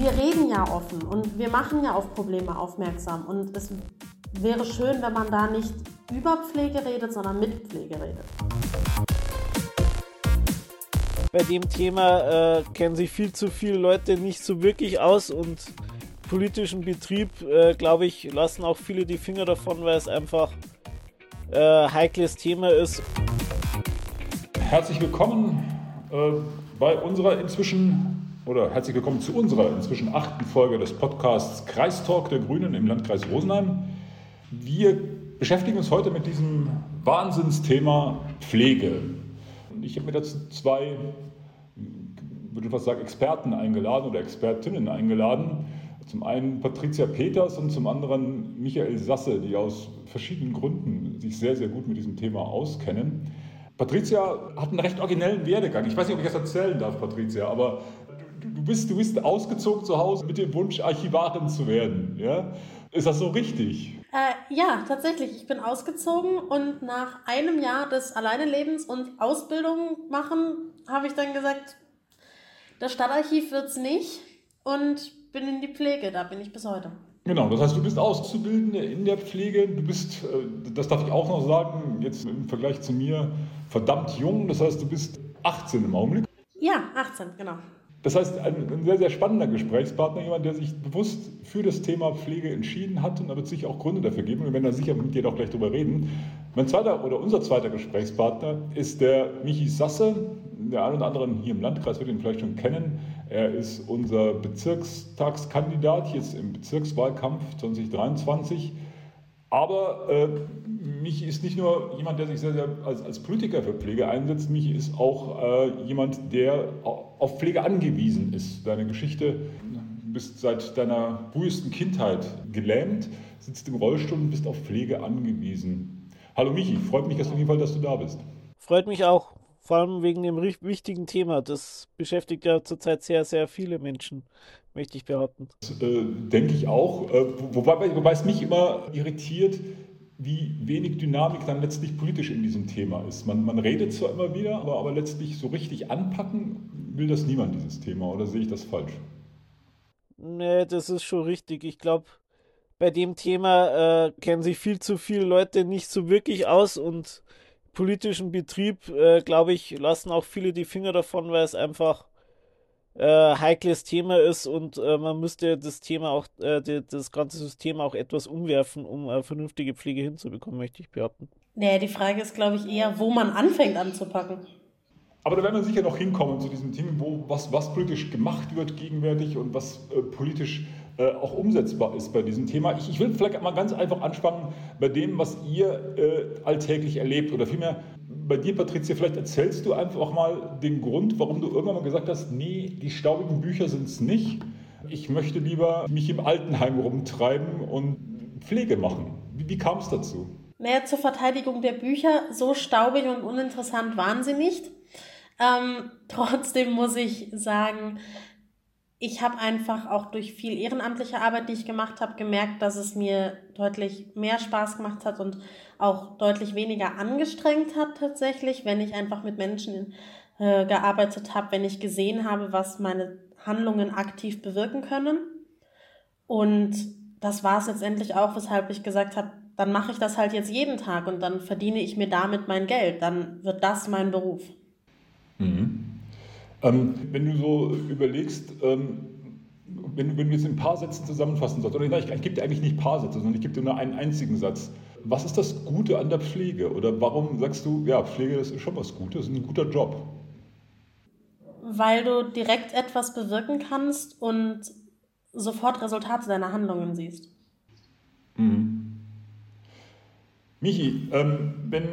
wir reden ja offen und wir machen ja auf Probleme aufmerksam. Und es wäre schön, wenn man da nicht über Pflege redet, sondern mit Pflege redet. Bei dem Thema äh, kennen sich viel zu viele Leute nicht so wirklich aus und politischen Betrieb, äh, glaube ich, lassen auch viele die Finger davon, weil es einfach äh, heikles Thema ist. Herzlich willkommen äh, bei unserer inzwischen oder herzlich willkommen zu unserer inzwischen achten Folge des Podcasts Kreistalk der Grünen im Landkreis Rosenheim. Wir beschäftigen uns heute mit diesem Wahnsinnsthema Pflege. Und ich habe mir dazu zwei, würde ich fast sagen, Experten eingeladen oder Expertinnen eingeladen. Zum einen Patricia Peters und zum anderen Michael Sasse, die aus verschiedenen Gründen sich sehr, sehr gut mit diesem Thema auskennen. Patricia hat einen recht originellen Werdegang. Ich weiß nicht, ob ich das erzählen darf, Patricia, aber du bist, du bist ausgezogen zu Hause mit dem Wunsch, Archivarin zu werden. Ja? Ist das so richtig? Äh, ja, tatsächlich. Ich bin ausgezogen und nach einem Jahr des Alleinelebens und Ausbildung machen, habe ich dann gesagt, das Stadtarchiv wird es nicht und bin in die Pflege. Da bin ich bis heute. Genau, das heißt, du bist Auszubildende in der Pflege. Du bist, äh, das darf ich auch noch sagen, jetzt im Vergleich zu mir, verdammt jung. Das heißt, du bist 18 im Augenblick. Ja, 18, genau. Das heißt, ein, ein, sehr, sehr spannender Gesprächspartner, jemand, der sich bewusst für das Thema Pflege entschieden hat und da wird sicher auch Gründe dafür geben. Wir werden da sicher mit dir auch gleich drüber reden. Mein zweiter oder unser zweiter Gesprächspartner ist der Michi Sasse. Der ein oder andere hier im Landkreis wird ihn vielleicht schon kennen. Er ist unser Bezirkstagskandidat jetzt im Bezirkswahlkampf 2023. Aber äh, Michi ist nicht nur jemand, der sich sehr, sehr als, als Politiker für Pflege einsetzt, Michi ist auch äh, jemand, der auf Pflege angewiesen ist. Deine Geschichte, du bist seit deiner frühesten Kindheit gelähmt, sitzt im Rollstuhl und bist auf Pflege angewiesen. Hallo Michi, freut mich auf jeden Fall, dass du da bist. Freut mich auch, vor allem wegen dem wichtigen Thema. Das beschäftigt ja zurzeit sehr, sehr viele Menschen möchte ich behaupten. Das, äh, denke ich auch. Äh, wobei, wobei es mich immer irritiert, wie wenig Dynamik dann letztlich politisch in diesem Thema ist. Man, man redet zwar immer wieder, aber, aber letztlich so richtig anpacken will das niemand, dieses Thema. Oder sehe ich das falsch? Nee, das ist schon richtig. Ich glaube, bei dem Thema äh, kennen sich viel zu viele Leute nicht so wirklich aus und politischen Betrieb, äh, glaube ich, lassen auch viele die Finger davon, weil es einfach äh, heikles Thema ist und äh, man müsste das Thema auch, äh, die, das ganze System auch etwas umwerfen, um äh, vernünftige Pflege hinzubekommen, möchte ich behaupten. Nee, die Frage ist, glaube ich, eher, wo man anfängt anzupacken. Aber da werden wir sicher noch hinkommen zu diesem Thema, wo was, was politisch gemacht wird gegenwärtig und was äh, politisch äh, auch umsetzbar ist bei diesem Thema. Ich, ich, will vielleicht mal ganz einfach anspannen bei dem, was ihr äh, alltäglich erlebt oder vielmehr bei dir, Patricia, vielleicht erzählst du einfach mal den Grund, warum du irgendwann mal gesagt hast, nee, die staubigen Bücher sind es nicht. Ich möchte lieber mich im Altenheim rumtreiben und Pflege machen. Wie, wie kam es dazu? Naja, zur Verteidigung der Bücher, so staubig und uninteressant waren sie nicht. Ähm, trotzdem muss ich sagen, ich habe einfach auch durch viel ehrenamtliche Arbeit, die ich gemacht habe, gemerkt, dass es mir deutlich mehr Spaß gemacht hat und auch deutlich weniger angestrengt hat tatsächlich, wenn ich einfach mit Menschen äh, gearbeitet habe, wenn ich gesehen habe, was meine Handlungen aktiv bewirken können. Und das war es letztendlich auch, weshalb ich gesagt habe, dann mache ich das halt jetzt jeden Tag und dann verdiene ich mir damit mein Geld. Dann wird das mein Beruf. Mhm. Ähm, wenn du so überlegst, ähm, wenn, wenn du jetzt in ein paar Sätzen zusammenfassen sollst, oder nein, ich, ich gebe dir eigentlich nicht ein paar Sätze, sondern ich gebe dir nur einen einzigen Satz. Was ist das Gute an der Pflege? Oder warum sagst du, ja, Pflege das ist schon was Gutes, ist ein guter Job? Weil du direkt etwas bewirken kannst und sofort Resultate deiner Handlungen siehst. Mhm. Michi, ähm, wenn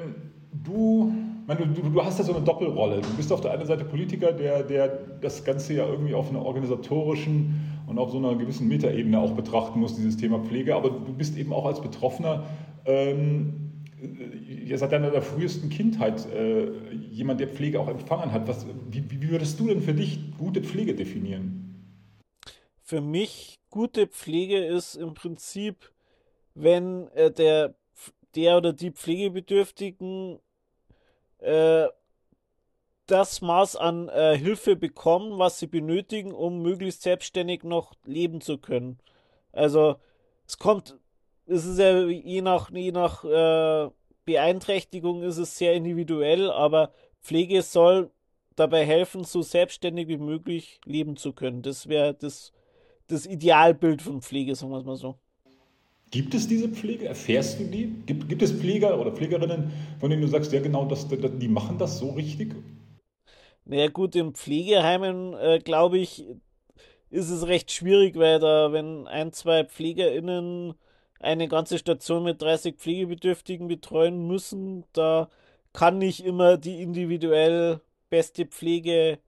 du meine, du, du, hast ja so eine Doppelrolle. Du bist auf der einen Seite Politiker, der, der das Ganze ja irgendwie auf einer organisatorischen und auf so einer gewissen Metaebene auch betrachten muss, dieses Thema Pflege. Aber du bist eben auch als Betroffener ähm, ja, seit deiner frühesten Kindheit äh, jemand, der Pflege auch empfangen hat. Was, wie, wie würdest du denn für dich gute Pflege definieren? Für mich gute Pflege ist im Prinzip, wenn äh, der, der oder die Pflegebedürftigen äh, das Maß an äh, Hilfe bekommen, was sie benötigen, um möglichst selbstständig noch leben zu können. Also es kommt, es ist ja je nach, je nach äh, Beeinträchtigung ist es sehr individuell, aber Pflege soll dabei helfen, so selbstständig wie möglich leben zu können. Das wäre das, das Idealbild von Pflege, sagen wir es mal so. Gibt es diese Pflege? Erfährst du die? Gibt, gibt es Pfleger oder Pflegerinnen, von denen du sagst, ja genau, das, die machen das so richtig? Naja gut, in Pflegeheimen, äh, glaube ich, ist es recht schwierig, weil da, wenn ein, zwei PflegerInnen eine ganze Station mit 30 Pflegebedürftigen betreuen müssen, da kann nicht immer die individuell beste Pflege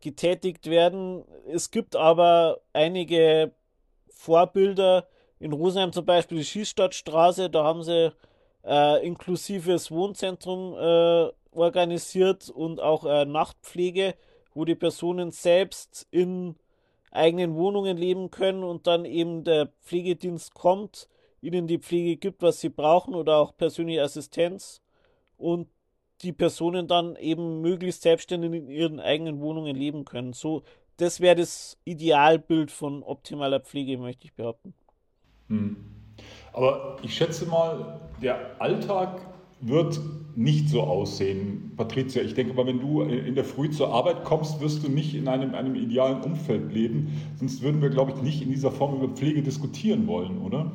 getätigt werden. Es gibt aber einige Vorbilder, in Rosenheim zum Beispiel die Schießstadtstraße, da haben sie äh, inklusives Wohnzentrum äh, organisiert und auch äh, Nachtpflege, wo die Personen selbst in eigenen Wohnungen leben können und dann eben der Pflegedienst kommt, ihnen die Pflege gibt, was sie brauchen oder auch persönliche Assistenz und die Personen dann eben möglichst selbstständig in ihren eigenen Wohnungen leben können. So, das wäre das Idealbild von optimaler Pflege, möchte ich behaupten. Hm. Aber ich schätze mal, der Alltag wird nicht so aussehen. Patricia, ich denke mal, wenn du in der Früh zur Arbeit kommst, wirst du nicht in einem, einem idealen Umfeld leben. Sonst würden wir, glaube ich, nicht in dieser Form über Pflege diskutieren wollen, oder?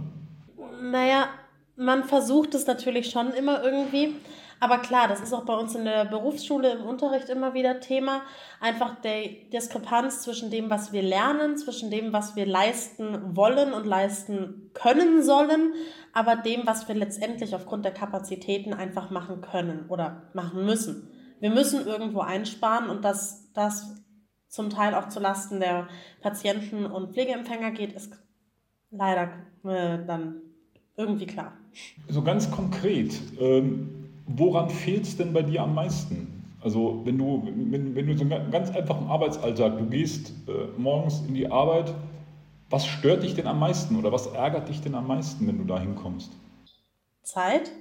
Naja, man versucht es natürlich schon immer irgendwie. Aber klar, das ist auch bei uns in der Berufsschule im Unterricht immer wieder Thema. Einfach die Diskrepanz zwischen dem, was wir lernen, zwischen dem, was wir leisten wollen und leisten können sollen, aber dem, was wir letztendlich aufgrund der Kapazitäten einfach machen können oder machen müssen. Wir müssen irgendwo einsparen und dass das zum Teil auch zulasten der Patienten und Pflegeempfänger geht, ist leider äh, dann irgendwie klar. So ganz konkret, ähm woran fehlt es denn bei dir am meisten? Also wenn du, wenn, wenn du so einen ganz einfachen Arbeitsalltag, du gehst äh, morgens in die Arbeit, was stört dich denn am meisten oder was ärgert dich denn am meisten, wenn du da hinkommst? Zeit.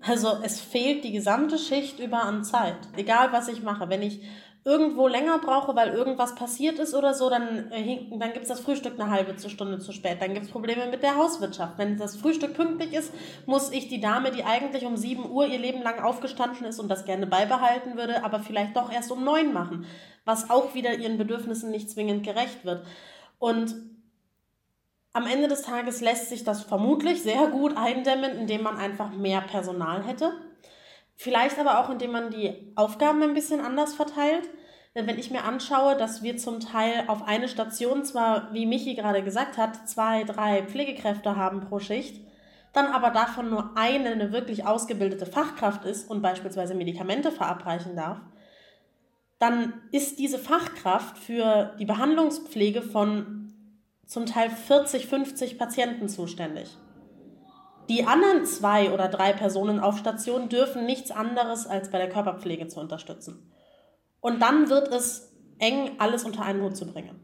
Also es fehlt die gesamte Schicht über an Zeit. Egal was ich mache. Wenn ich irgendwo länger brauche, weil irgendwas passiert ist oder so, dann, äh, dann gibt es das Frühstück eine halbe Stunde zu spät. Dann gibt es Probleme mit der Hauswirtschaft. Wenn das Frühstück pünktlich ist, muss ich die Dame, die eigentlich um 7 Uhr ihr Leben lang aufgestanden ist und das gerne beibehalten würde, aber vielleicht doch erst um 9 machen, was auch wieder ihren Bedürfnissen nicht zwingend gerecht wird. Und am Ende des Tages lässt sich das vermutlich sehr gut eindämmen, indem man einfach mehr Personal hätte. Vielleicht aber auch, indem man die Aufgaben ein bisschen anders verteilt. Denn wenn ich mir anschaue, dass wir zum Teil auf eine Station zwar, wie Michi gerade gesagt hat, zwei, drei Pflegekräfte haben pro Schicht, dann aber davon nur eine eine wirklich ausgebildete Fachkraft ist und beispielsweise Medikamente verabreichen darf, dann ist diese Fachkraft für die Behandlungspflege von zum Teil 40, 50 Patienten zuständig. Die anderen zwei oder drei Personen auf Station dürfen nichts anderes als bei der Körperpflege zu unterstützen. Und dann wird es eng, alles unter einen Hut zu bringen.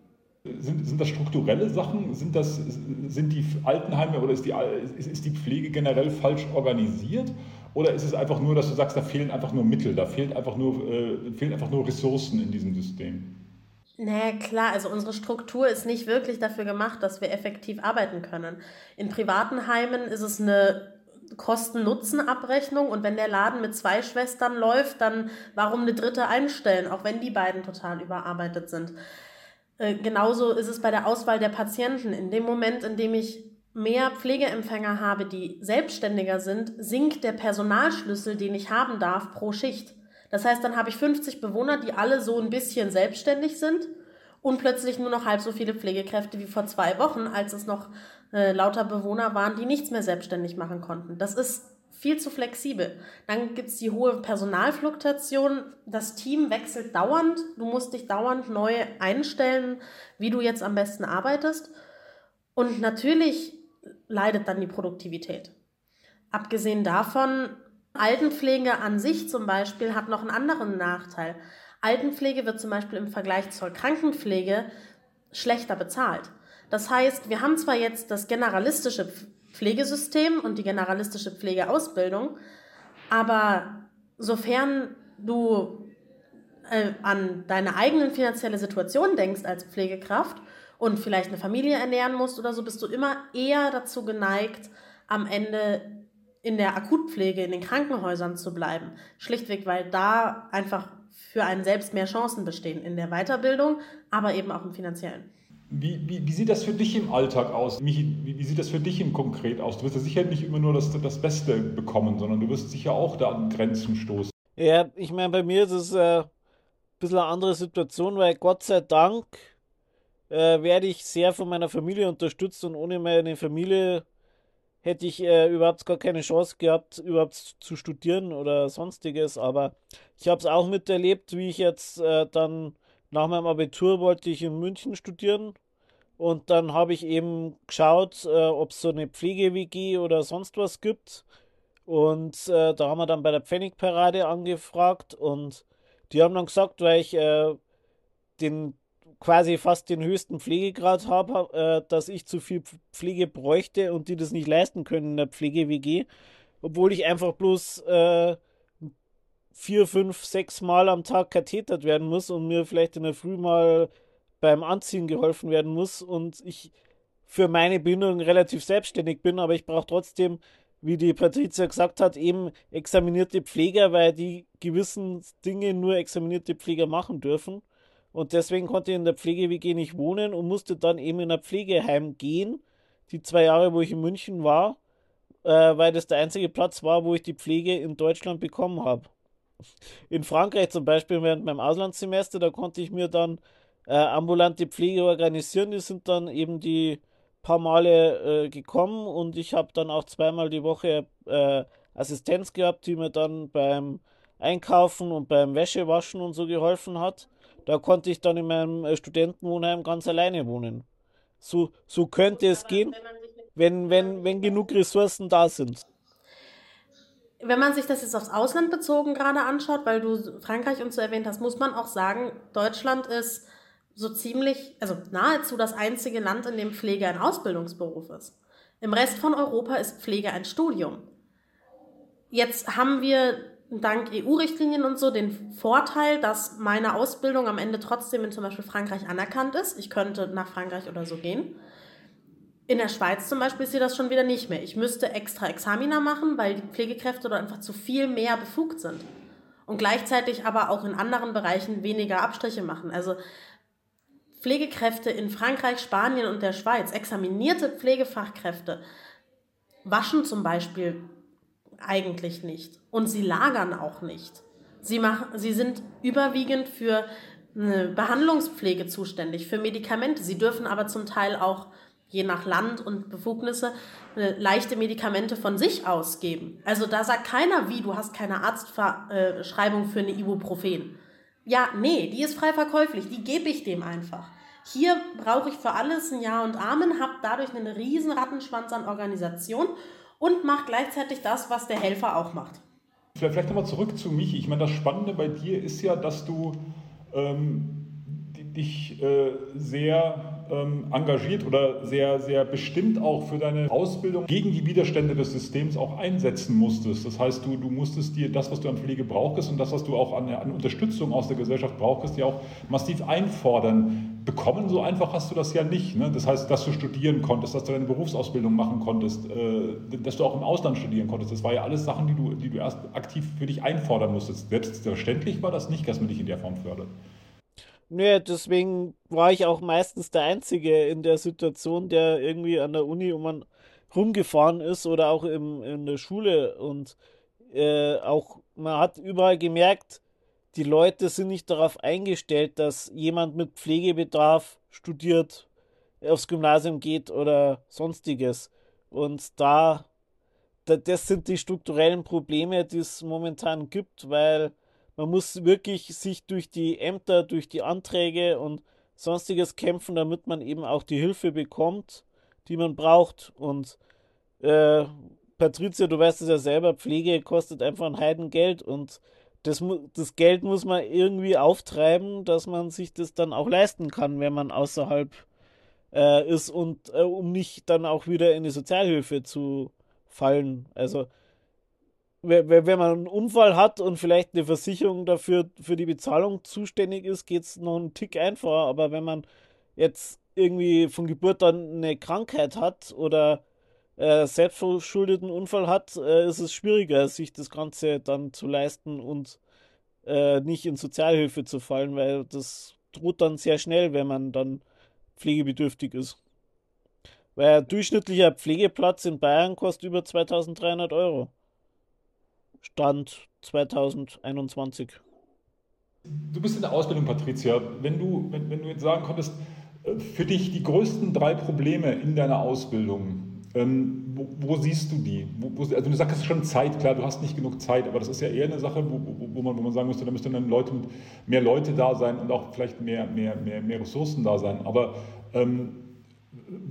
Sind, sind das strukturelle Sachen? Sind, das, sind die Altenheime oder ist die, ist die Pflege generell falsch organisiert? Oder ist es einfach nur, dass du sagst, da fehlen einfach nur Mittel, da fehlt einfach nur, äh, fehlen einfach nur Ressourcen in diesem System? Naja, klar, also unsere Struktur ist nicht wirklich dafür gemacht, dass wir effektiv arbeiten können. In privaten Heimen ist es eine Kosten-Nutzen-Abrechnung und wenn der Laden mit zwei Schwestern läuft, dann warum eine dritte einstellen, auch wenn die beiden total überarbeitet sind. Äh, genauso ist es bei der Auswahl der Patienten. In dem Moment, in dem ich mehr Pflegeempfänger habe, die selbstständiger sind, sinkt der Personalschlüssel, den ich haben darf, pro Schicht. Das heißt, dann habe ich 50 Bewohner, die alle so ein bisschen selbstständig sind und plötzlich nur noch halb so viele Pflegekräfte wie vor zwei Wochen, als es noch äh, lauter Bewohner waren, die nichts mehr selbstständig machen konnten. Das ist viel zu flexibel. Dann gibt es die hohe Personalfluktuation. Das Team wechselt dauernd. Du musst dich dauernd neu einstellen, wie du jetzt am besten arbeitest. Und natürlich leidet dann die Produktivität. Abgesehen davon, Altenpflege an sich zum Beispiel hat noch einen anderen Nachteil. Altenpflege wird zum Beispiel im Vergleich zur Krankenpflege schlechter bezahlt. Das heißt, wir haben zwar jetzt das generalistische Pflegesystem und die generalistische Pflegeausbildung, aber sofern du äh, an deine eigene finanzielle Situation denkst als Pflegekraft und vielleicht eine Familie ernähren musst oder so, bist du immer eher dazu geneigt, am Ende in der Akutpflege, in den Krankenhäusern zu bleiben. Schlichtweg, weil da einfach für einen selbst mehr Chancen bestehen in der Weiterbildung, aber eben auch im finanziellen. Wie, wie, wie, sieht das für dich im Alltag aus? Wie, wie, sieht das für dich im Konkret aus? Du wirst ja sicher nicht immer nur das, das Beste bekommen, sondern du wirst sicher auch da an Grenzen stoßen. Ja, ich meine, bei mir ist es äh, ein bisschen eine andere Situation, weil Gott sei Dank äh, werde ich sehr von meiner Familie unterstützt und ohne meine Familie hätte ich äh, überhaupt gar keine Chance gehabt, überhaupt zu studieren oder sonstiges. Aber ich habe es auch miterlebt, wie ich jetzt äh, dann nach meinem Abitur wollte ich in München studieren. Und dann habe ich eben geschaut, äh, ob es so eine Pflege-WG oder sonst was gibt. Und äh, da haben wir dann bei der Pfennigparade angefragt und die haben dann gesagt, weil ich äh, den quasi fast den höchsten Pflegegrad habe, äh, dass ich zu viel Pflege bräuchte und die das nicht leisten können in der Pflege-WG, obwohl ich einfach bloß äh, vier, fünf, sechs Mal am Tag kathetert werden muss und mir vielleicht in der Früh mal beim Anziehen geholfen werden muss und ich für meine Bindung relativ selbstständig bin, aber ich brauche trotzdem, wie die Patricia gesagt hat, eben examinierte Pfleger, weil die gewissen Dinge nur examinierte Pfleger machen dürfen. Und deswegen konnte ich in der Pflege-WG nicht wohnen und musste dann eben in ein Pflegeheim gehen, die zwei Jahre, wo ich in München war, äh, weil das der einzige Platz war, wo ich die Pflege in Deutschland bekommen habe. In Frankreich zum Beispiel während meinem Auslandssemester, da konnte ich mir dann äh, ambulante Pflege organisieren. Die sind dann eben die paar Male äh, gekommen und ich habe dann auch zweimal die Woche äh, Assistenz gehabt, die mir dann beim Einkaufen und beim Wäschewaschen und so geholfen hat. Da konnte ich dann in meinem äh, Studentenwohnheim ganz alleine wohnen. So, so könnte es gehen, wenn, wenn, wenn genug Ressourcen da sind. Wenn man sich das jetzt aufs Ausland bezogen gerade anschaut, weil du Frankreich uns so erwähnt hast, muss man auch sagen, Deutschland ist so ziemlich, also nahezu das einzige Land, in dem Pflege ein Ausbildungsberuf ist. Im Rest von Europa ist Pflege ein Studium. Jetzt haben wir dank EU-Richtlinien und so den Vorteil, dass meine Ausbildung am Ende trotzdem in zum Beispiel Frankreich anerkannt ist. Ich könnte nach Frankreich oder so gehen. In der Schweiz zum Beispiel ist sie das schon wieder nicht mehr. Ich müsste extra Examina machen, weil die Pflegekräfte dort einfach zu viel mehr befugt sind. Und gleichzeitig aber auch in anderen Bereichen weniger Abstriche machen. Also Pflegekräfte in Frankreich, Spanien und der Schweiz, examinierte Pflegefachkräfte, waschen zum Beispiel eigentlich nicht. Und sie lagern auch nicht. Sie, machen, sie sind überwiegend für eine Behandlungspflege zuständig, für Medikamente. Sie dürfen aber zum Teil auch, je nach Land und Befugnisse, leichte Medikamente von sich ausgeben. Also da sagt keiner, wie, du hast keine Arztverschreibung für eine Ibuprofen. Ja, nee, die ist frei verkäuflich, die gebe ich dem einfach. Hier brauche ich für alles ein Ja und Amen, habe dadurch einen riesen Rattenschwanz an Organisation und macht gleichzeitig das, was der Helfer auch macht. Vielleicht nochmal zurück zu Michi. Ich meine, das Spannende bei dir ist ja, dass du ähm, dich äh, sehr ähm, engagiert oder sehr, sehr bestimmt auch für deine Ausbildung gegen die Widerstände des Systems auch einsetzen musstest. Das heißt, du, du musstest dir das, was du an Pflege brauchst und das, was du auch an, an Unterstützung aus der Gesellschaft brauchst, ja auch massiv einfordern bekommen, so einfach hast du das ja nicht. Ne? Das heißt, dass du studieren konntest, dass du deine Berufsausbildung machen konntest, äh, dass du auch im Ausland studieren konntest. Das war ja alles Sachen, die du, die du erst aktiv für dich einfordern musstest. Selbstverständlich war das nicht, dass man dich in der Form fördert. Nö, deswegen war ich auch meistens der Einzige in der Situation, der irgendwie an der Uni um rumgefahren ist oder auch im, in der Schule. Und äh, auch man hat überall gemerkt, die Leute sind nicht darauf eingestellt, dass jemand mit Pflegebedarf studiert, aufs Gymnasium geht oder sonstiges. Und da das sind die strukturellen Probleme, die es momentan gibt, weil man muss wirklich sich durch die Ämter, durch die Anträge und sonstiges kämpfen, damit man eben auch die Hilfe bekommt, die man braucht. Und äh, Patricia, du weißt es ja selber, Pflege kostet einfach ein Heidengeld und das, das Geld muss man irgendwie auftreiben, dass man sich das dann auch leisten kann, wenn man außerhalb äh, ist und äh, um nicht dann auch wieder in die Sozialhilfe zu fallen. Also wenn man einen Unfall hat und vielleicht eine Versicherung dafür für die Bezahlung zuständig ist, geht es noch einen Tick einfacher. Aber wenn man jetzt irgendwie von Geburt an eine Krankheit hat oder äh, selbstverschuldeten Unfall hat, äh, ist es schwieriger, sich das Ganze dann zu leisten und äh, nicht in Sozialhilfe zu fallen, weil das droht dann sehr schnell, wenn man dann pflegebedürftig ist. Weil ein durchschnittlicher Pflegeplatz in Bayern kostet über 2300 Euro. Stand 2021. Du bist in der Ausbildung, Patricia. Wenn du, wenn, wenn du jetzt sagen konntest, äh, für dich die größten drei Probleme in deiner Ausbildung, ähm, wo, wo, siehst du die? Wo, wo, also du sagst schon Zeit, klar, du hast nicht genug Zeit, aber das ist ja eher eine Sache, wo, man, wo man sagen müsste, da müssten dann Leute, mehr Leute da sein und auch vielleicht mehr, mehr, mehr, mehr Ressourcen da sein. Aber ähm,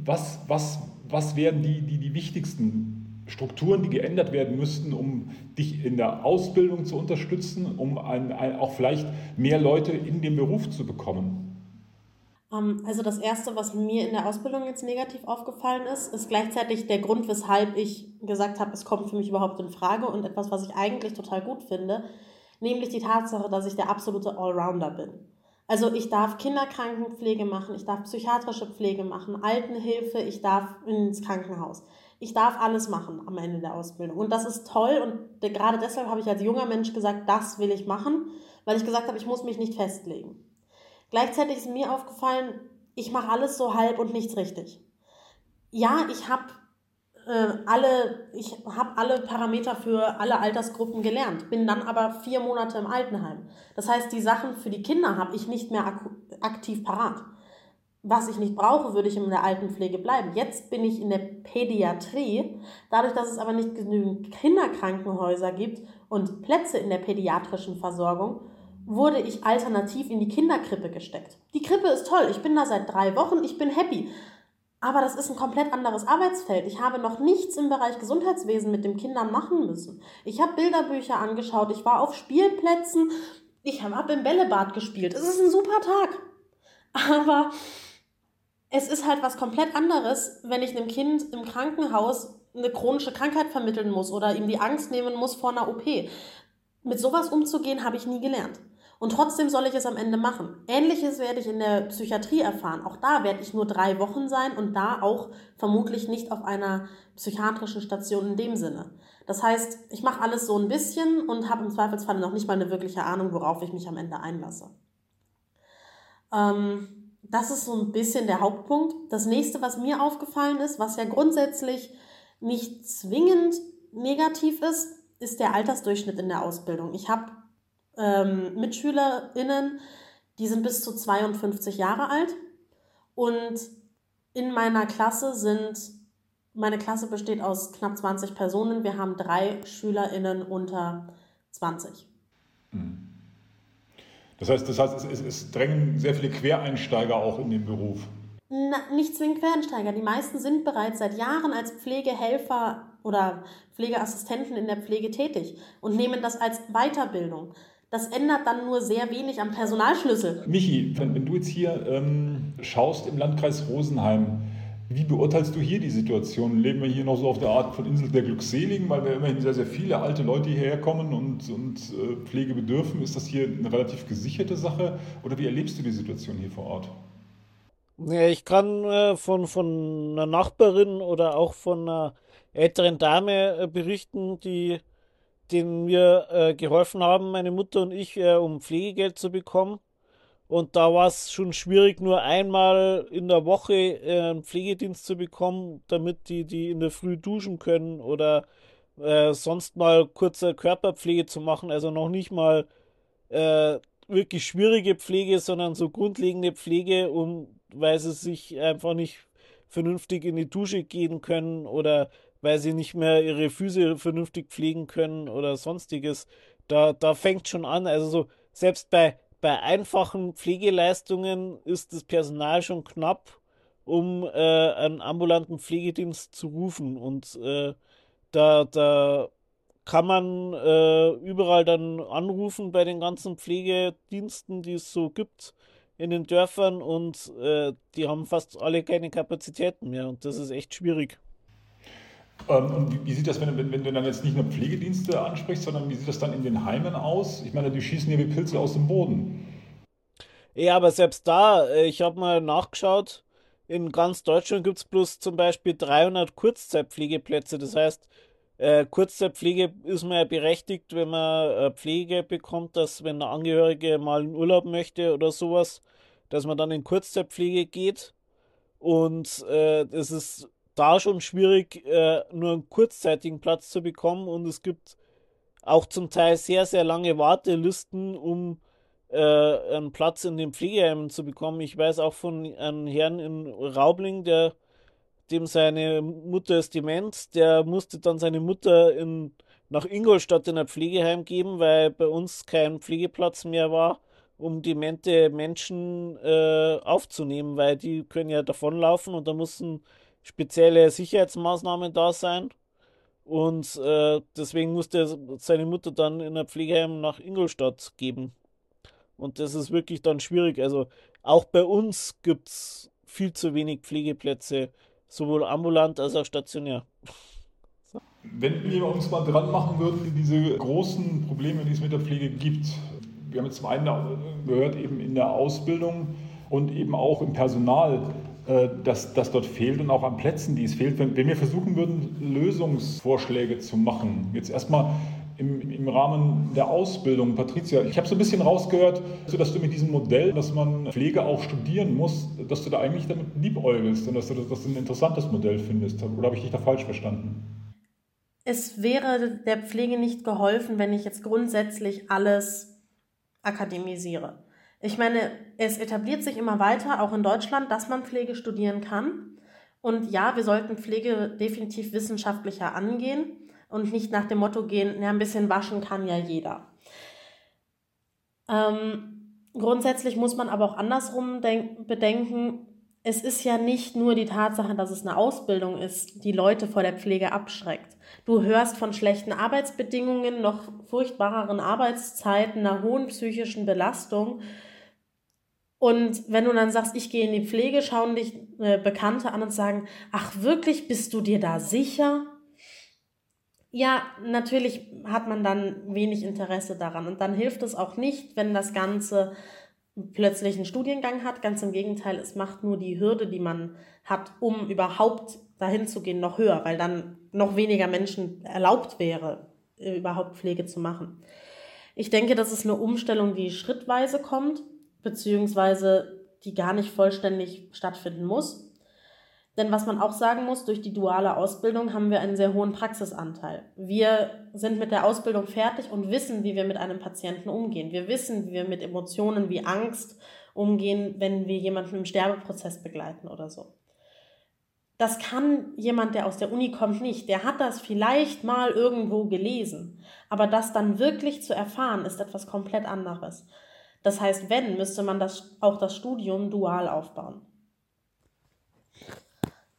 was, was, was wären die, die, die wichtigsten Strukturen, die geändert werden müssten, um dich in der Ausbildung zu unterstützen, um ein, ein, auch vielleicht mehr Leute in den Beruf zu bekommen? Ähm, also das Erste, was mir in der Ausbildung jetzt negativ aufgefallen ist, ist gleichzeitig der Grund, weshalb ich gesagt habe, es kommt für mich überhaupt in Frage und etwas, was ich eigentlich total gut finde, nämlich die Tatsache, dass ich der absolute Allrounder bin. Also ich darf Kinderkrankenpflege machen, ich darf psychiatrische Pflege machen, Altenhilfe, ich darf ins Krankenhaus. Ich darf alles machen am Ende der Ausbildung. Und das ist toll und gerade deshalb habe ich als junger Mensch gesagt, das will ich machen, weil ich gesagt habe, ich muss mich nicht festlegen. Gleichzeitig ist mir aufgefallen, ich mache alles so halb und nichts richtig. Ja, ich habe äh, alle, ich habe alle Parameter für alle Altersgruppen gelernt, bin dann aber vier Monate im Altenheim. Das heißt, die Sachen für die Kinder habe ich nicht mehr ak aktiv parat. Was ich nicht brauche, würde ich in der Altenpflege bleiben. Jetzt bin ich in der Pädiatrie. Dadurch, dass es aber nicht genügend Kinderkrankenhäuser gibt und Plätze in der pädiatrischen Versorgung, wurde ich alternativ in die Kinderkrippe gesteckt. Die Krippe ist toll, ich bin da seit drei Wochen, ich bin happy. Aber das ist ein komplett anderes Arbeitsfeld. Ich habe noch nichts im Bereich Gesundheitswesen mit den Kindern machen müssen. Ich habe Bilderbücher angeschaut, ich war auf Spielplätzen, ich habe im Bällebad gespielt. Es ist ein super Tag. Aber es ist halt was komplett anderes, wenn ich einem Kind im Krankenhaus eine chronische Krankheit vermitteln muss oder ihm die Angst nehmen muss vor einer OP. Mit sowas umzugehen, habe ich nie gelernt. Und trotzdem soll ich es am Ende machen. Ähnliches werde ich in der Psychiatrie erfahren. Auch da werde ich nur drei Wochen sein und da auch vermutlich nicht auf einer psychiatrischen Station in dem Sinne. Das heißt, ich mache alles so ein bisschen und habe im Zweifelsfall noch nicht mal eine wirkliche Ahnung, worauf ich mich am Ende einlasse. Ähm, das ist so ein bisschen der Hauptpunkt. Das nächste, was mir aufgefallen ist, was ja grundsätzlich nicht zwingend negativ ist, ist der Altersdurchschnitt in der Ausbildung. Ich habe ähm, MitschülerInnen, die sind bis zu 52 Jahre alt. Und in meiner Klasse sind, meine Klasse besteht aus knapp 20 Personen. Wir haben drei SchülerInnen unter 20. Hm. Das heißt, das heißt es, es, drängen sehr viele Quereinsteiger auch in den Beruf. Na, nicht zwingend Quereinsteiger. Die meisten sind bereits seit Jahren als Pflegehelfer oder Pflegeassistenten in der Pflege tätig und nehmen das als Weiterbildung. Das ändert dann nur sehr wenig am Personalschlüssel. Michi, wenn, wenn du jetzt hier ähm, schaust im Landkreis Rosenheim, wie beurteilst du hier die Situation? Leben wir hier noch so auf der Art von Insel der Glückseligen, weil wir immerhin sehr, sehr viele alte Leute hierher kommen und, und äh, Pflege bedürfen? Ist das hier eine relativ gesicherte Sache oder wie erlebst du die Situation hier vor Ort? Ja, ich kann äh, von, von einer Nachbarin oder auch von einer älteren Dame äh, berichten, die denen wir äh, geholfen haben, meine Mutter und ich, äh, um Pflegegeld zu bekommen. Und da war es schon schwierig, nur einmal in der Woche äh, einen Pflegedienst zu bekommen, damit die, die in der Früh duschen können oder äh, sonst mal kurze Körperpflege zu machen. Also noch nicht mal äh, wirklich schwierige Pflege, sondern so grundlegende Pflege, um, weil sie sich einfach nicht vernünftig in die Dusche gehen können oder weil sie nicht mehr ihre Füße vernünftig pflegen können oder sonstiges. Da, da fängt schon an. Also so, selbst bei, bei einfachen Pflegeleistungen ist das Personal schon knapp, um äh, einen ambulanten Pflegedienst zu rufen. Und äh, da, da kann man äh, überall dann anrufen bei den ganzen Pflegediensten, die es so gibt in den Dörfern und äh, die haben fast alle keine Kapazitäten mehr und das ist echt schwierig. Ähm, und wie, sieht das, wenn, wenn, wenn, du dann jetzt nicht nur Pflegedienste ansprichst, sondern wie sieht das dann in den Heimen aus? Ich meine, die schießen ja wie Pilze aus dem Boden. Ja, aber selbst da, äh, ich habe mal nachgeschaut, in ganz Deutschland gibt es bloß zum Beispiel 300 Kurzzeitpflegeplätze. Das heißt, äh, Kurzzeitpflege ist man ja berechtigt, wenn man äh, Pflege bekommt, dass wenn der Angehörige mal in Urlaub möchte oder sowas, dass man dann in Kurzzeitpflege geht. Und äh, es ist da schon schwierig, äh, nur einen kurzzeitigen Platz zu bekommen. Und es gibt auch zum Teil sehr, sehr lange Wartelisten, um äh, einen Platz in den Pflegeheimen zu bekommen. Ich weiß auch von einem Herrn in Raubling, der dem seine Mutter ist dement, der musste dann seine Mutter in, nach Ingolstadt in ein Pflegeheim geben, weil bei uns kein Pflegeplatz mehr war, um demente Menschen äh, aufzunehmen, weil die können ja davonlaufen und da mussten spezielle Sicherheitsmaßnahmen da sein. Und äh, deswegen musste seine Mutter dann in ein Pflegeheim nach Ingolstadt geben. Und das ist wirklich dann schwierig. Also auch bei uns gibt es viel zu wenig Pflegeplätze sowohl ambulant als auch stationär. Wenn wir uns mal dran machen würden, diese großen Probleme, die es mit der Pflege gibt, wir haben jetzt zum einen gehört, eben in der Ausbildung und eben auch im Personal, dass das dort fehlt und auch an Plätzen, die es fehlt. Wenn, wenn wir versuchen würden, Lösungsvorschläge zu machen, jetzt erstmal im, im Rahmen der Ausbildung. Patricia, ich habe so ein bisschen rausgehört, dass du mit diesem Modell, dass man Pflege auch studieren muss, dass du da eigentlich damit liebäugelst und dass du das ein interessantes Modell findest. Oder habe ich dich da falsch verstanden? Es wäre der Pflege nicht geholfen, wenn ich jetzt grundsätzlich alles akademisiere. Ich meine, es etabliert sich immer weiter, auch in Deutschland, dass man Pflege studieren kann. Und ja, wir sollten Pflege definitiv wissenschaftlicher angehen und nicht nach dem Motto gehen, ja, ein bisschen waschen kann ja jeder. Ähm, grundsätzlich muss man aber auch andersrum bedenken, es ist ja nicht nur die Tatsache, dass es eine Ausbildung ist, die Leute vor der Pflege abschreckt. Du hörst von schlechten Arbeitsbedingungen, noch furchtbareren Arbeitszeiten, einer hohen psychischen Belastung. Und wenn du dann sagst, ich gehe in die Pflege, schauen dich äh, Bekannte an und sagen, ach wirklich, bist du dir da sicher? Ja, natürlich hat man dann wenig Interesse daran. Und dann hilft es auch nicht, wenn das Ganze plötzlich einen Studiengang hat. Ganz im Gegenteil, es macht nur die Hürde, die man hat, um überhaupt dahin zu gehen, noch höher, weil dann noch weniger Menschen erlaubt wäre, äh, überhaupt Pflege zu machen. Ich denke, das ist eine Umstellung, die schrittweise kommt, beziehungsweise die gar nicht vollständig stattfinden muss. Denn was man auch sagen muss, durch die duale Ausbildung haben wir einen sehr hohen Praxisanteil. Wir sind mit der Ausbildung fertig und wissen, wie wir mit einem Patienten umgehen. Wir wissen, wie wir mit Emotionen wie Angst umgehen, wenn wir jemanden im Sterbeprozess begleiten oder so. Das kann jemand, der aus der Uni kommt, nicht. Der hat das vielleicht mal irgendwo gelesen. Aber das dann wirklich zu erfahren, ist etwas komplett anderes. Das heißt, wenn, müsste man das, auch das Studium dual aufbauen.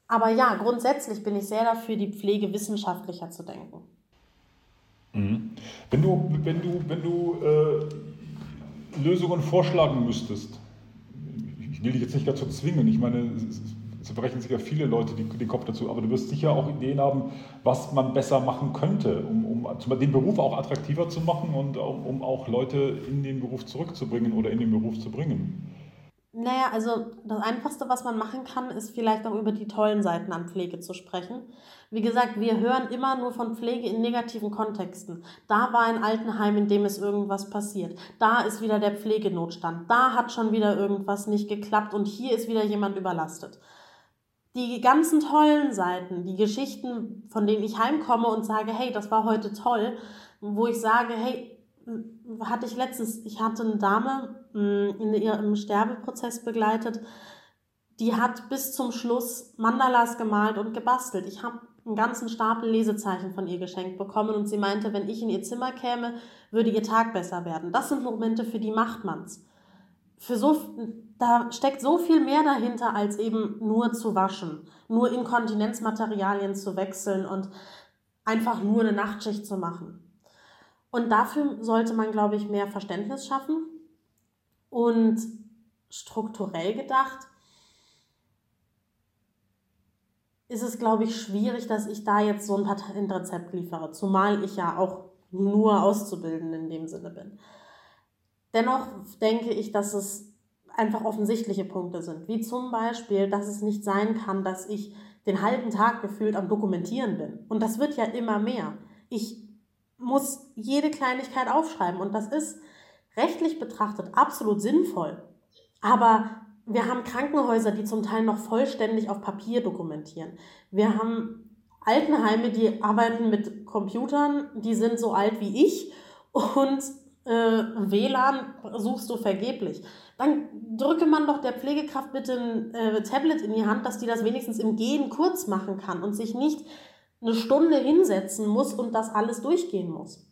Aber ja, grundsätzlich bin ich sehr dafür, die Pflege wissenschaftlicher zu denken. Mhm. Wenn du, wenn du, wenn du äh, Lösungen vorschlagen müsstest, ich will dich jetzt nicht dazu zwingen, ich meine, brechen sich ja viele Leute den Kopf dazu, aber du wirst sicher auch Ideen haben, was man besser machen könnte, um, um den Beruf auch attraktiver zu machen und um, um auch Leute in den Beruf zurückzubringen oder in den Beruf zu bringen. Naja, also das Einfachste, was man machen kann, ist vielleicht auch über die tollen Seiten an Pflege zu sprechen. Wie gesagt, wir hören immer nur von Pflege in negativen Kontexten. Da war ein Altenheim, in dem es irgendwas passiert. Da ist wieder der Pflegenotstand. Da hat schon wieder irgendwas nicht geklappt und hier ist wieder jemand überlastet. Die ganzen tollen Seiten, die Geschichten, von denen ich heimkomme und sage, hey, das war heute toll, wo ich sage, hey, hatte ich letztens, ich hatte eine Dame mm, in ihrem Sterbeprozess begleitet, die hat bis zum Schluss Mandalas gemalt und gebastelt. Ich habe einen ganzen Stapel Lesezeichen von ihr geschenkt bekommen und sie meinte, wenn ich in ihr Zimmer käme, würde ihr Tag besser werden. Das sind Momente, für die macht man's. Für so, da steckt so viel mehr dahinter, als eben nur zu waschen, nur Inkontinenzmaterialien zu wechseln und einfach nur eine Nachtschicht zu machen. Und dafür sollte man, glaube ich, mehr Verständnis schaffen und strukturell gedacht. ist es, glaube ich, schwierig, dass ich da jetzt so ein Patentrezept liefere, zumal ich ja auch nur Auszubildende in dem Sinne bin. Dennoch denke ich, dass es einfach offensichtliche Punkte sind, wie zum Beispiel, dass es nicht sein kann, dass ich den halben Tag gefühlt am Dokumentieren bin. Und das wird ja immer mehr. Ich muss jede Kleinigkeit aufschreiben und das ist rechtlich betrachtet absolut sinnvoll. Aber wir haben Krankenhäuser, die zum Teil noch vollständig auf Papier dokumentieren. Wir haben Altenheime, die arbeiten mit Computern, die sind so alt wie ich und äh, WLAN suchst du vergeblich. Dann drücke man doch der Pflegekraft bitte ein äh, Tablet in die Hand, dass die das wenigstens im Gehen kurz machen kann und sich nicht eine Stunde hinsetzen muss und das alles durchgehen muss.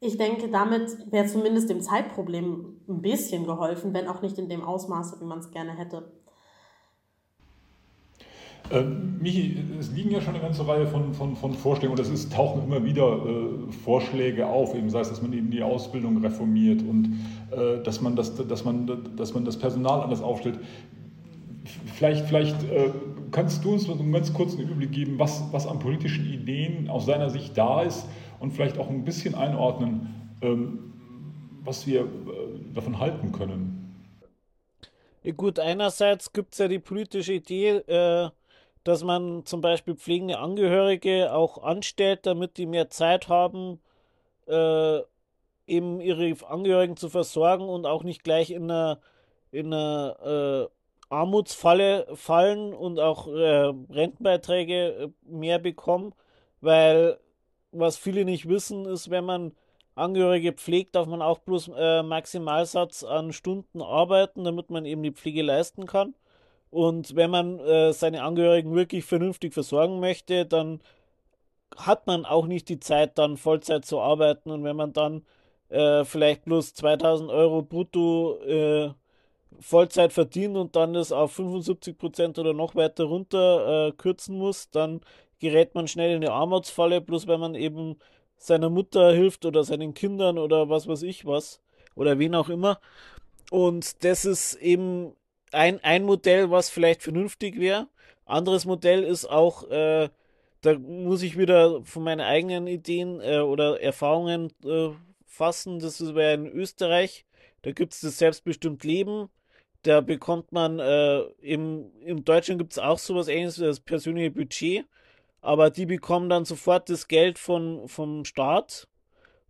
Ich denke, damit wäre zumindest dem Zeitproblem ein bisschen geholfen, wenn auch nicht in dem Ausmaße, wie man es gerne hätte. Ähm, Michi, es liegen ja schon eine ganze Reihe von, von, von Vorschlägen und es tauchen immer wieder äh, Vorschläge auf, eben sei es, dass man eben die Ausbildung reformiert und äh, dass, man das, dass, man, dass man das Personal anders aufstellt. Vielleicht, vielleicht äh, kannst du uns einen ganz kurzen Überblick geben, was, was an politischen Ideen aus deiner Sicht da ist und vielleicht auch ein bisschen einordnen, ähm, was wir äh, davon halten können. Gut, einerseits gibt es ja die politische Idee, äh, dass man zum Beispiel pflegende Angehörige auch anstellt, damit die mehr Zeit haben, äh, eben ihre Angehörigen zu versorgen und auch nicht gleich in einer, in einer äh, Armutsfalle fallen und auch äh, Rentenbeiträge äh, mehr bekommen, weil was viele nicht wissen, ist, wenn man Angehörige pflegt, darf man auch bloß äh, Maximalsatz an Stunden arbeiten, damit man eben die Pflege leisten kann. Und wenn man äh, seine Angehörigen wirklich vernünftig versorgen möchte, dann hat man auch nicht die Zeit, dann Vollzeit zu arbeiten. Und wenn man dann äh, vielleicht bloß 2000 Euro brutto äh, Vollzeit verdient und dann das auf 75 Prozent oder noch weiter runter äh, kürzen muss, dann gerät man schnell in eine Armutsfalle, bloß wenn man eben seiner Mutter hilft oder seinen Kindern oder was weiß ich was oder wen auch immer. Und das ist eben ein, ein Modell, was vielleicht vernünftig wäre. Anderes Modell ist auch, äh, da muss ich wieder von meinen eigenen Ideen äh, oder Erfahrungen äh, fassen. Das wäre in Österreich. Da gibt es das selbstbestimmt Leben. Da bekommt man, äh, im, in Deutschland gibt es auch sowas ähnliches wie das persönliche Budget aber die bekommen dann sofort das Geld von, vom Staat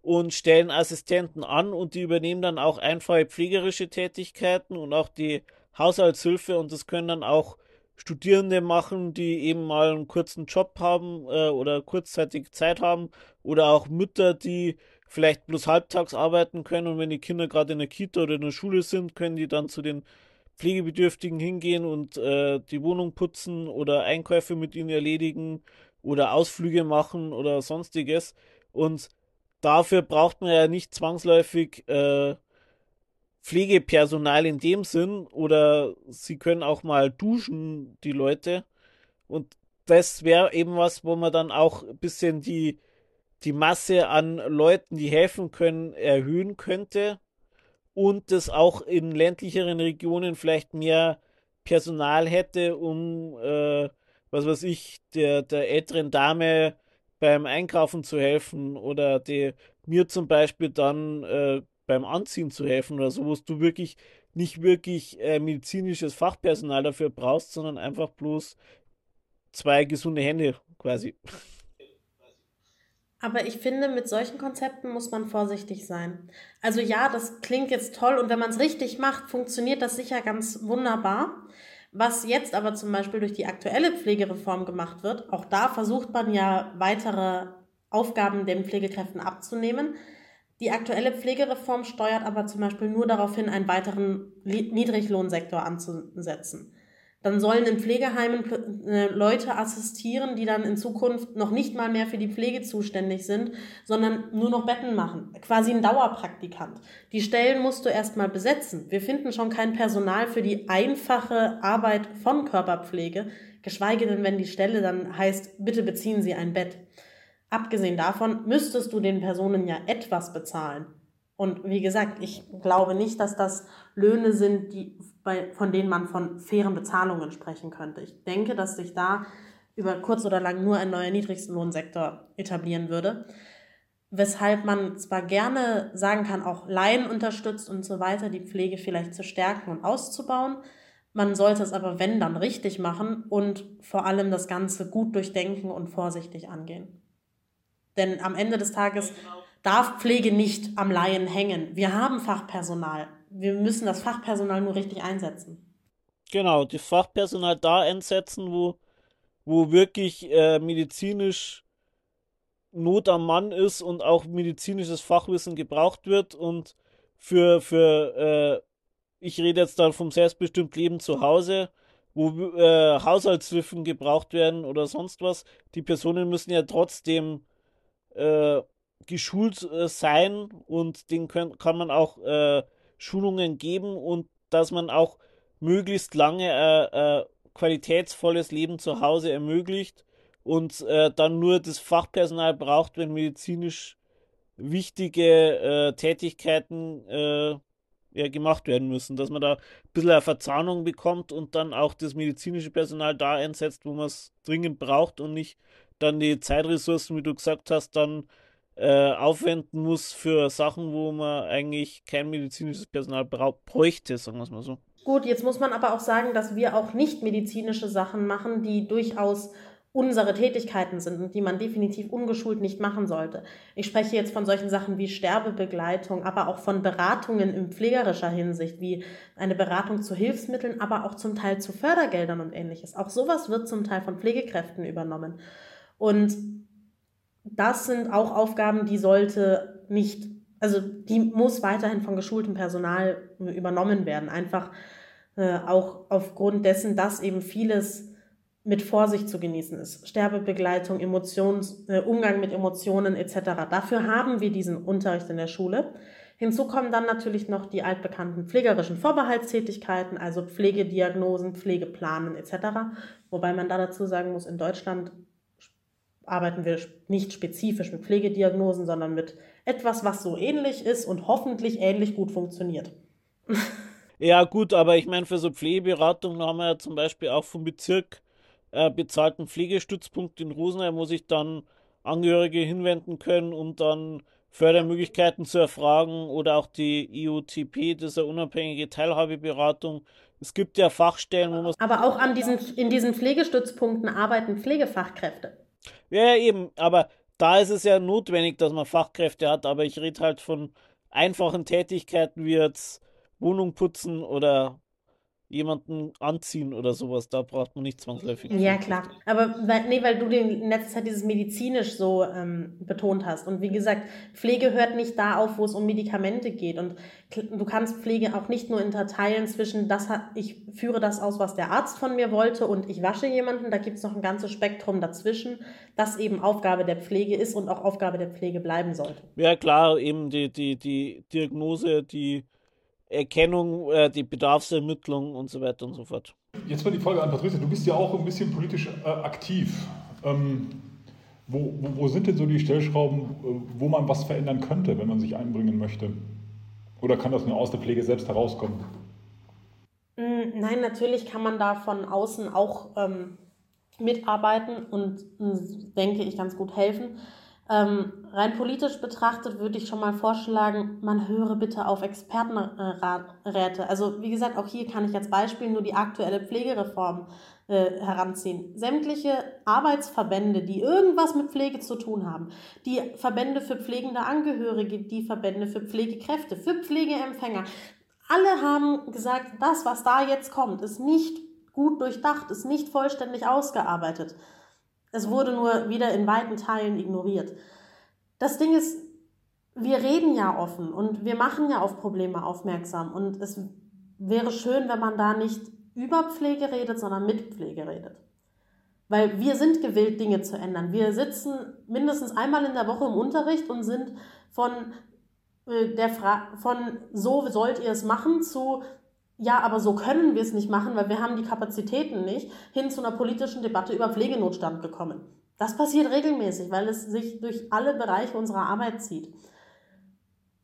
und stellen Assistenten an und die übernehmen dann auch einfache pflegerische Tätigkeiten und auch die Haushaltshilfe und das können dann auch Studierende machen, die eben mal einen kurzen Job haben äh, oder kurzzeitig Zeit haben oder auch Mütter, die vielleicht bloß halbtags arbeiten können und wenn die Kinder gerade in der Kita oder in der Schule sind, können die dann zu den Pflegebedürftigen hingehen und äh, die Wohnung putzen oder Einkäufe mit ihnen erledigen oder Ausflüge machen oder sonstiges. Und dafür braucht man ja nicht zwangsläufig äh, Pflegepersonal in dem Sinn oder sie können auch mal duschen, die Leute. Und das wäre eben was, wo man dann auch ein bisschen die, die Masse an Leuten, die helfen können, erhöhen könnte und das auch in ländlicheren Regionen vielleicht mehr Personal hätte, um, äh, was weiß ich, der, der älteren Dame beim Einkaufen zu helfen oder die, mir zum Beispiel dann äh, beim Anziehen zu helfen oder so, wo du wirklich nicht wirklich äh, medizinisches Fachpersonal dafür brauchst, sondern einfach bloß zwei gesunde Hände quasi. Aber ich finde, mit solchen Konzepten muss man vorsichtig sein. Also ja, das klingt jetzt toll und wenn man es richtig macht, funktioniert das sicher ganz wunderbar. Was jetzt aber zum Beispiel durch die aktuelle Pflegereform gemacht wird, auch da versucht man ja weitere Aufgaben den Pflegekräften abzunehmen. Die aktuelle Pflegereform steuert aber zum Beispiel nur darauf hin, einen weiteren Niedriglohnsektor anzusetzen. Dann sollen in Pflegeheimen äh, Leute assistieren, die dann in Zukunft noch nicht mal mehr für die Pflege zuständig sind, sondern nur noch Betten machen. Quasi ein Dauerpraktikant. Die Stellen musst du erstmal besetzen. Wir finden schon kein Personal für die einfache Arbeit von Körperpflege, geschweige denn, wenn die Stelle dann heißt, bitte beziehen Sie ein Bett. Abgesehen davon müsstest du den Personen ja etwas bezahlen. Und wie gesagt, ich glaube nicht, dass das Löhne sind, die bei, von denen man von fairen Bezahlungen sprechen könnte. Ich denke, dass sich da über kurz oder lang nur ein neuer Niedrigstlohnsektor etablieren würde. Weshalb man zwar gerne sagen kann, auch Laien unterstützt und so weiter, die Pflege vielleicht zu stärken und auszubauen. Man sollte es aber, wenn, dann richtig machen und vor allem das Ganze gut durchdenken und vorsichtig angehen. Denn am Ende des Tages darf Pflege nicht am Laien hängen. Wir haben Fachpersonal. Wir müssen das Fachpersonal nur richtig einsetzen. Genau, die Fachpersonal da einsetzen, wo, wo wirklich äh, medizinisch Not am Mann ist und auch medizinisches Fachwissen gebraucht wird und für, für äh, ich rede jetzt dann vom selbstbestimmt Leben zu Hause, wo äh, Haushaltshilfen gebraucht werden oder sonst was. Die Personen müssen ja trotzdem äh, geschult äh, sein und denen können, kann man auch äh, Schulungen geben und dass man auch möglichst lange äh, äh, qualitätsvolles Leben zu Hause ermöglicht und äh, dann nur das Fachpersonal braucht, wenn medizinisch wichtige Tätigkeiten ja, gemacht werden müssen, dass man da ein bisschen eine Verzahnung bekommt und dann auch das medizinische Personal da einsetzt, wo man es dringend braucht und nicht dann die Zeitressourcen, wie du gesagt hast, dann äh, aufwenden muss für Sachen, wo man eigentlich kein medizinisches Personal bräuchte, sagen wir es mal so. Gut, jetzt muss man aber auch sagen, dass wir auch nicht medizinische Sachen machen, die durchaus unsere Tätigkeiten sind und die man definitiv ungeschult nicht machen sollte. Ich spreche jetzt von solchen Sachen wie Sterbebegleitung, aber auch von Beratungen in pflegerischer Hinsicht, wie eine Beratung zu Hilfsmitteln, aber auch zum Teil zu Fördergeldern und ähnliches. Auch sowas wird zum Teil von Pflegekräften übernommen. Und das sind auch Aufgaben, die sollte nicht, also die muss weiterhin von geschultem Personal übernommen werden. Einfach äh, auch aufgrund dessen, dass eben vieles mit Vorsicht zu genießen ist. Sterbebegleitung, Emotions, äh, Umgang mit Emotionen etc. Dafür haben wir diesen Unterricht in der Schule. Hinzu kommen dann natürlich noch die altbekannten pflegerischen Vorbehaltstätigkeiten, also Pflegediagnosen, Pflegeplanen etc. Wobei man da dazu sagen muss, in Deutschland arbeiten wir nicht spezifisch mit Pflegediagnosen, sondern mit etwas, was so ähnlich ist und hoffentlich ähnlich gut funktioniert. Ja, gut, aber ich meine, für so Pflegeberatungen haben wir ja zum Beispiel auch vom Bezirk äh, bezahlten Pflegestützpunkt in Rosenheim, wo sich dann Angehörige hinwenden können, um dann Fördermöglichkeiten zu erfragen oder auch die IOTP, das ist eine unabhängige Teilhabeberatung. Es gibt ja Fachstellen, wo man. Aber auch an diesen, in diesen Pflegestützpunkten arbeiten Pflegefachkräfte. Ja, eben, aber da ist es ja notwendig, dass man Fachkräfte hat, aber ich rede halt von einfachen Tätigkeiten wie jetzt Wohnung putzen oder jemanden anziehen oder sowas. Da braucht man nicht zwangsläufig. Ja, klar. Aber weil, nee, weil du in letzter Zeit dieses medizinisch so ähm, betont hast. Und wie gesagt, Pflege hört nicht da auf, wo es um Medikamente geht. Und du kannst Pflege auch nicht nur unterteilen zwischen, das hat, ich führe das aus, was der Arzt von mir wollte und ich wasche jemanden. Da gibt es noch ein ganzes Spektrum dazwischen, das eben Aufgabe der Pflege ist und auch Aufgabe der Pflege bleiben sollte. Ja, klar, eben die, die, die Diagnose, die Erkennung, äh, die Bedarfsermittlung und so weiter und so fort. Jetzt mal die Frage an Patricia, du bist ja auch ein bisschen politisch äh, aktiv. Ähm, wo, wo, wo, sind denn so die Stellschrauben, äh, wo man was verändern könnte, wenn man sich einbringen möchte? Oder kann das nur aus der Pflege selbst herauskommen? Mm, nein, natürlich kann man da von außen auch ähm, mitarbeiten und, mm, denke ich, ganz gut helfen. Ähm, rein politisch betrachtet würde ich schon mal vorschlagen, man höre bitte auf Expertenräte. Also wie gesagt, auch hier kann ich als Beispiel nur die aktuelle Pflegereform äh, heranziehen. Sämtliche Arbeitsverbände, die irgendwas mit Pflege zu tun haben, die Verbände für pflegende Angehörige, die Verbände für Pflegekräfte, für Pflegeempfänger, alle haben gesagt, das, was da jetzt kommt, ist nicht gut durchdacht, ist nicht vollständig ausgearbeitet. Es wurde nur wieder in weiten Teilen ignoriert. Das Ding ist, wir reden ja offen und wir machen ja auf Probleme aufmerksam. Und es wäre schön, wenn man da nicht über Pflege redet, sondern mit Pflege redet. Weil wir sind gewillt, Dinge zu ändern. Wir sitzen mindestens einmal in der Woche im Unterricht und sind von, äh, der Fra von so sollt ihr es machen zu ja, aber so können wir es nicht machen, weil wir haben die Kapazitäten nicht, hin zu einer politischen Debatte über Pflegenotstand gekommen. Das passiert regelmäßig, weil es sich durch alle Bereiche unserer Arbeit zieht.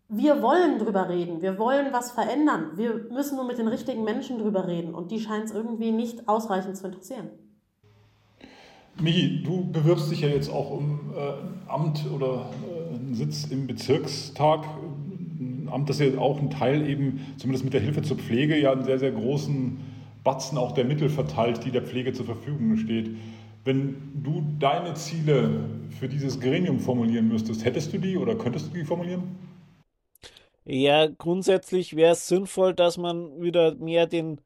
Wir wollen drüber reden, wir wollen was verändern, wir müssen nur mit den richtigen Menschen drüber reden und die scheint es irgendwie nicht ausreichend zu interessieren. Michi, du bewirbst dich ja jetzt auch um äh, Amt oder äh, einen Sitz im Bezirkstag. Amt, das ja auch ein Teil eben, zumindest mit der Hilfe zur Pflege, ja einen sehr, sehr großen Batzen auch der Mittel verteilt, die der Pflege zur Verfügung steht. Wenn du deine Ziele für dieses Gremium formulieren müsstest, hättest du die oder könntest du die formulieren? Ja, grundsätzlich wäre es sinnvoll, dass man wieder mehr den,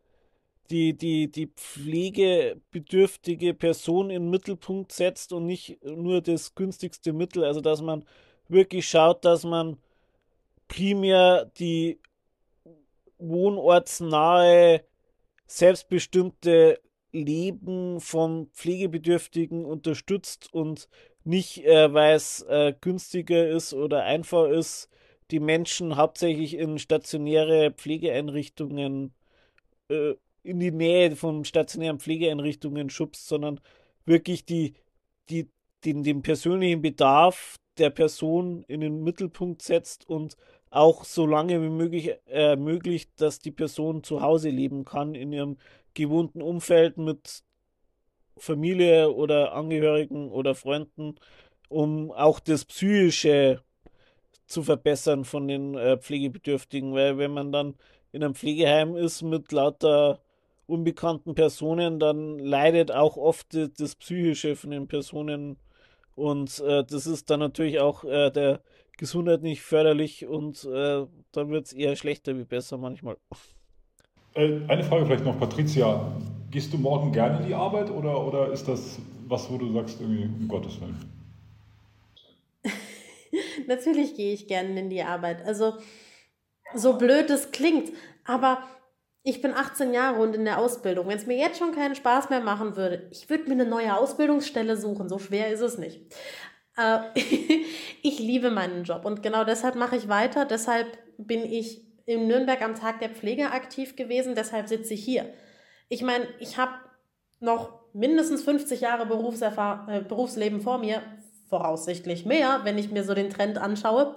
die, die, die pflegebedürftige Person in den Mittelpunkt setzt und nicht nur das günstigste Mittel. Also, dass man wirklich schaut, dass man primär die wohnortsnahe, selbstbestimmte Leben von Pflegebedürftigen unterstützt und nicht, äh, weil es äh, günstiger ist oder einfach ist, die Menschen hauptsächlich in stationäre Pflegeeinrichtungen, äh, in die Nähe von stationären Pflegeeinrichtungen schubst, sondern wirklich die, die, den, den persönlichen Bedarf der Person in den Mittelpunkt setzt und auch so lange wie möglich ermöglicht, dass die Person zu Hause leben kann, in ihrem gewohnten Umfeld mit Familie oder Angehörigen oder Freunden, um auch das Psychische zu verbessern von den äh, Pflegebedürftigen, weil wenn man dann in einem Pflegeheim ist mit lauter unbekannten Personen, dann leidet auch oft das Psychische von den Personen. Und äh, das ist dann natürlich auch äh, der Gesundheit nicht förderlich und äh, dann wird es eher schlechter wie besser manchmal. Äh, eine Frage vielleicht noch, Patricia. Gehst du morgen gerne in die Arbeit oder, oder ist das was, wo du sagst, irgendwie, um Gottes Willen? Natürlich gehe ich gerne in die Arbeit. Also, so blöd es klingt, aber ich bin 18 Jahre und in der Ausbildung. Wenn es mir jetzt schon keinen Spaß mehr machen würde, ich würde mir eine neue Ausbildungsstelle suchen. So schwer ist es nicht. Äh, ich liebe meinen Job und genau deshalb mache ich weiter. Deshalb bin ich in Nürnberg am Tag der Pflege aktiv gewesen, deshalb sitze ich hier. Ich meine, ich habe noch mindestens 50 Jahre Berufserfahr äh, Berufsleben vor mir, voraussichtlich mehr, wenn ich mir so den Trend anschaue.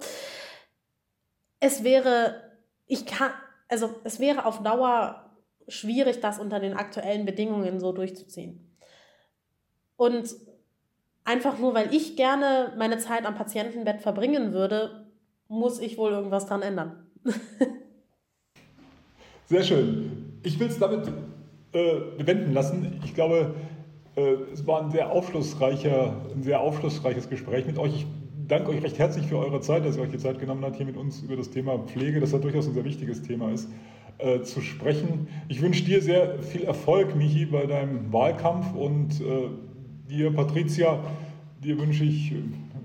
Es wäre, ich kann, also es wäre auf Dauer schwierig, das unter den aktuellen Bedingungen so durchzuziehen. Und einfach nur, weil ich gerne meine Zeit am Patientenbett verbringen würde, muss ich wohl irgendwas dran ändern. Sehr schön. Ich will es damit äh, bewenden lassen. Ich glaube, äh, es war ein sehr, aufschlussreicher, ein sehr aufschlussreiches Gespräch mit euch. Ich danke euch recht herzlich für eure Zeit, dass ihr euch die Zeit genommen habt, hier mit uns über das Thema Pflege, das ja durchaus ein sehr wichtiges Thema ist, äh, zu sprechen. Ich wünsche dir sehr viel Erfolg, Michi, bei deinem Wahlkampf und äh, dir, Patricia, dir wünsche ich äh,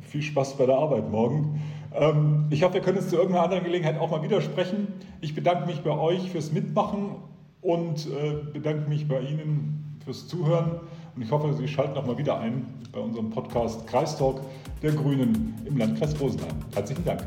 viel Spaß bei der Arbeit morgen. Ähm, ich hoffe, wir können es zu irgendeiner anderen Gelegenheit auch mal wieder sprechen. Ich bedanke mich bei euch fürs Mitmachen und äh, bedanke mich bei Ihnen fürs Zuhören. Und ich hoffe, Sie schalten auch mal wieder ein bei unserem Podcast Kreistalk der Grünen im Landkreis Rosenheim. Herzlichen Dank.